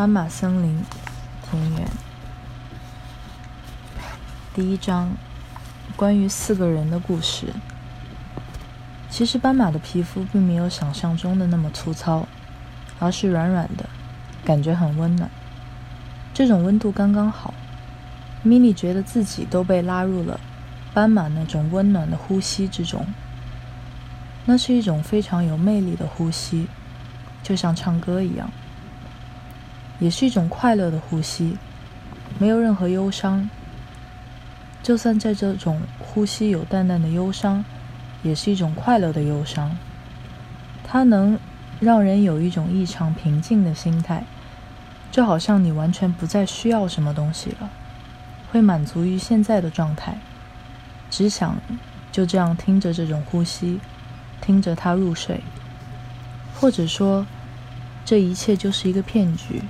斑马森林，田园。第一章，关于四个人的故事。其实斑马的皮肤并没有想象中的那么粗糙，而是软软的，感觉很温暖。这种温度刚刚好，米莉觉得自己都被拉入了斑马那种温暖的呼吸之中。那是一种非常有魅力的呼吸，就像唱歌一样。也是一种快乐的呼吸，没有任何忧伤。就算在这种呼吸有淡淡的忧伤，也是一种快乐的忧伤。它能让人有一种异常平静的心态，就好像你完全不再需要什么东西了，会满足于现在的状态，只想就这样听着这种呼吸，听着它入睡。或者说，这一切就是一个骗局。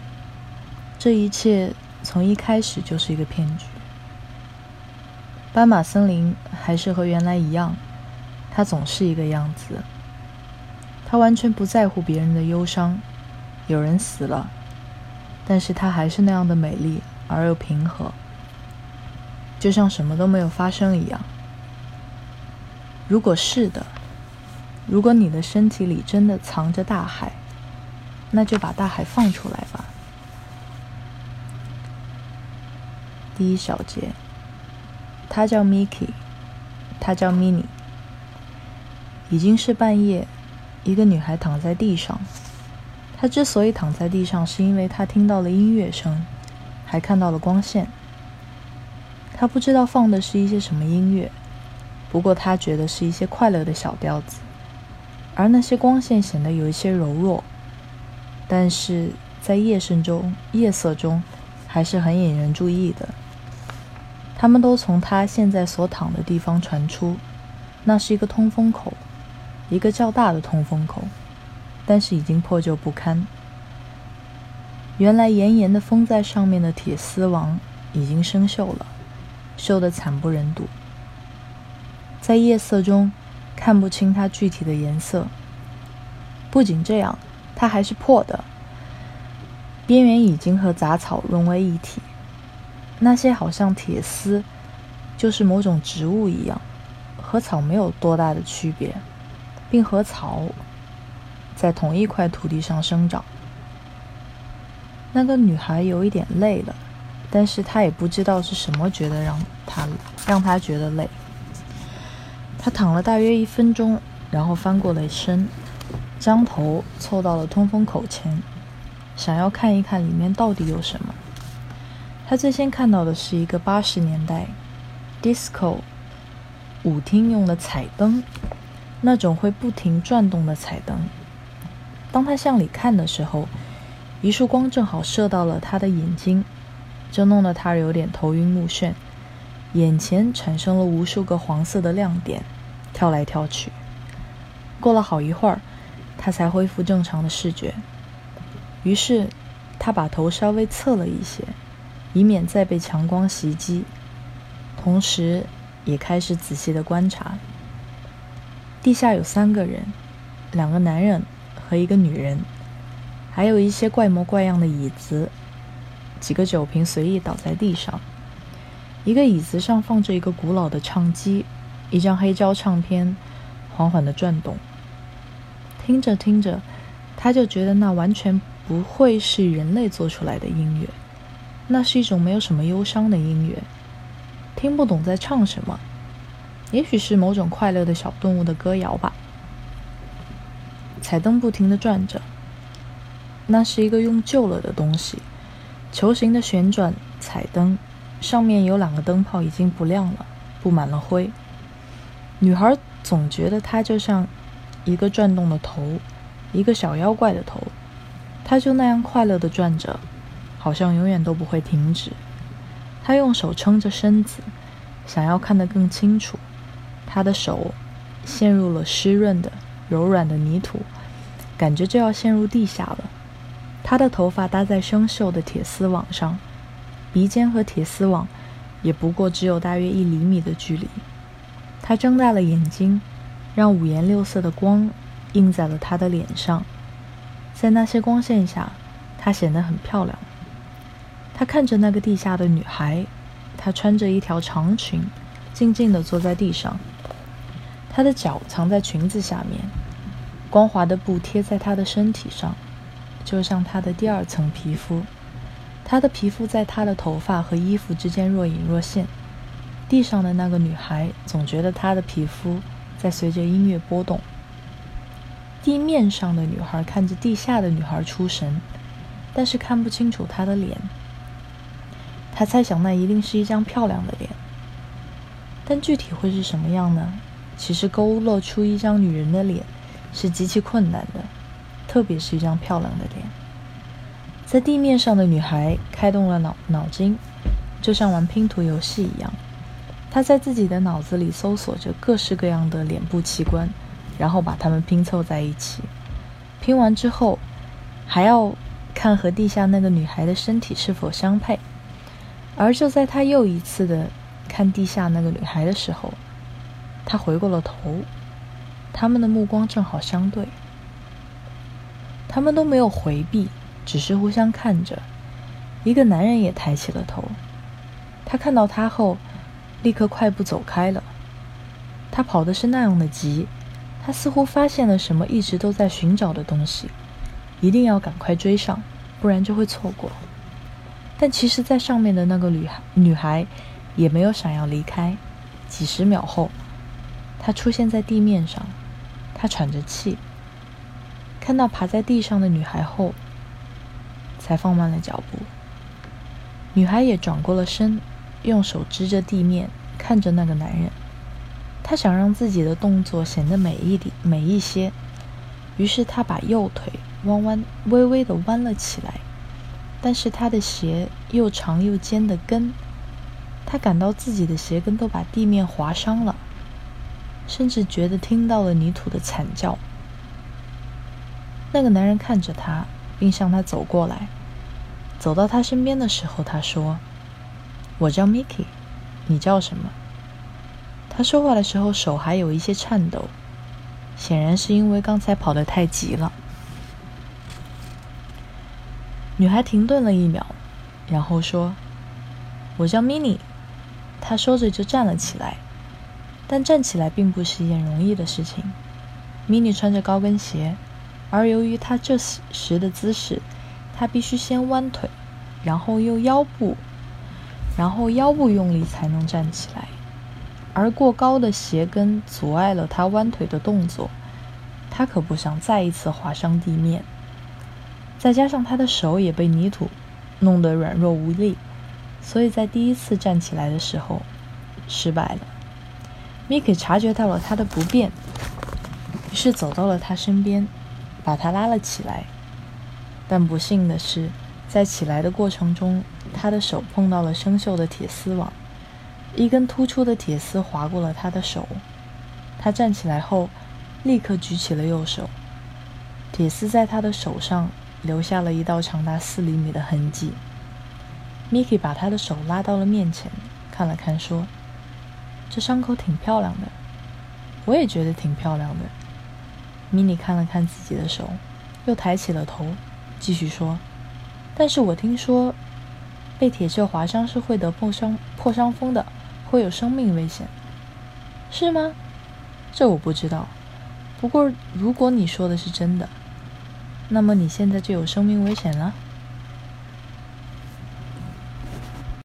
这一切从一开始就是一个骗局。斑马森林还是和原来一样，它总是一个样子。它完全不在乎别人的忧伤，有人死了，但是它还是那样的美丽而又平和，就像什么都没有发生一样。如果是的，如果你的身体里真的藏着大海，那就把大海放出来吧。第一小节，他叫 Mickey，他叫 Mini。已经是半夜，一个女孩躺在地上。她之所以躺在地上，是因为她听到了音乐声，还看到了光线。她不知道放的是一些什么音乐，不过她觉得是一些快乐的小调子。而那些光线显得有一些柔弱，但是在夜深中、夜色中，还是很引人注意的。他们都从他现在所躺的地方传出，那是一个通风口，一个较大的通风口，但是已经破旧不堪。原来严严的封在上面的铁丝网已经生锈了，锈得惨不忍睹。在夜色中看不清它具体的颜色。不仅这样，它还是破的，边缘已经和杂草融为一体。那些好像铁丝，就是某种植物一样，和草没有多大的区别，并和草在同一块土地上生长。那个女孩有一点累了，但是她也不知道是什么觉得让她让她觉得累。她躺了大约一分钟，然后翻过了身，将头凑到了通风口前，想要看一看里面到底有什么。他最先看到的是一个八十年代 disco 舞厅用的彩灯，那种会不停转动的彩灯。当他向里看的时候，一束光正好射到了他的眼睛，这弄得他有点头晕目眩，眼前产生了无数个黄色的亮点，跳来跳去。过了好一会儿，他才恢复正常的视觉。于是，他把头稍微侧了一些。以免再被强光袭击，同时也开始仔细的观察。地下有三个人，两个男人和一个女人，还有一些怪模怪样的椅子，几个酒瓶随意倒在地上。一个椅子上放着一个古老的唱机，一张黑胶唱片缓缓的转动。听着听着，他就觉得那完全不会是人类做出来的音乐。那是一种没有什么忧伤的音乐，听不懂在唱什么，也许是某种快乐的小动物的歌谣吧。彩灯不停的转着，那是一个用旧了的东西，球形的旋转彩灯，上面有两个灯泡已经不亮了，布满了灰。女孩总觉得它就像一个转动的头，一个小妖怪的头，它就那样快乐的转着。好像永远都不会停止。他用手撑着身子，想要看得更清楚。他的手陷入了湿润的、柔软的泥土，感觉就要陷入地下了。他的头发搭在生锈的铁丝网上，鼻尖和铁丝网也不过只有大约一厘米的距离。他睁大了眼睛，让五颜六色的光映在了他的脸上，在那些光线下。他显得很漂亮。他看着那个地下的女孩，她穿着一条长裙，静静地坐在地上。她的脚藏在裙子下面，光滑的布贴在她的身体上，就像她的第二层皮肤。她的皮肤在她的头发和衣服之间若隐若现。地上的那个女孩总觉得她的皮肤在随着音乐波动。地面上的女孩看着地下的女孩出神，但是看不清楚她的脸。他猜想那一定是一张漂亮的脸，但具体会是什么样呢？其实勾勒出一张女人的脸是极其困难的，特别是一张漂亮的脸。在地面上的女孩开动了脑脑筋，就像玩拼图游戏一样，她在自己的脑子里搜索着各式各样的脸部器官，然后把它们拼凑在一起。拼完之后，还要看和地下那个女孩的身体是否相配。而就在他又一次的看地下那个女孩的时候，他回过了头，他们的目光正好相对，他们都没有回避，只是互相看着。一个男人也抬起了头，他看到他后，立刻快步走开了。他跑的是那样的急，他似乎发现了什么一直都在寻找的东西，一定要赶快追上，不然就会错过。但其实，在上面的那个女孩女孩也没有想要离开。几十秒后，她出现在地面上，她喘着气。看到爬在地上的女孩后，才放慢了脚步。女孩也转过了身，用手支着地面，看着那个男人。她想让自己的动作显得美一点、美一些，于是她把右腿弯弯、微微的弯了起来。但是他的鞋又长又尖的跟，他感到自己的鞋跟都把地面划伤了，甚至觉得听到了泥土的惨叫。那个男人看着他，并向他走过来。走到他身边的时候，他说：“我叫 Mickey，你叫什么？”他说话的时候手还有一些颤抖，显然是因为刚才跑得太急了。女孩停顿了一秒，然后说：“我叫 Mini。”她说着就站了起来，但站起来并不是一件容易的事情。Mini 穿着高跟鞋，而由于她这时的姿势，她必须先弯腿，然后又腰部，然后腰部用力才能站起来。而过高的鞋跟阻碍了她弯腿的动作，她可不想再一次滑伤地面。再加上他的手也被泥土弄得软弱无力，所以在第一次站起来的时候失败了。米克察觉到了他的不便，于是走到了他身边，把他拉了起来。但不幸的是，在起来的过程中，他的手碰到了生锈的铁丝网，一根突出的铁丝划过了他的手。他站起来后，立刻举起了右手，铁丝在他的手上。留下了一道长达四厘米的痕迹。Miki 把他的手拉到了面前，看了看，说：“这伤口挺漂亮的，我也觉得挺漂亮的。” Mini 看了看自己的手，又抬起了头，继续说：“但是我听说，被铁锈划伤是会得破伤破伤风的，会有生命危险，是吗？这我不知道。不过如果你说的是真的。”那么你现在就有生命危险了。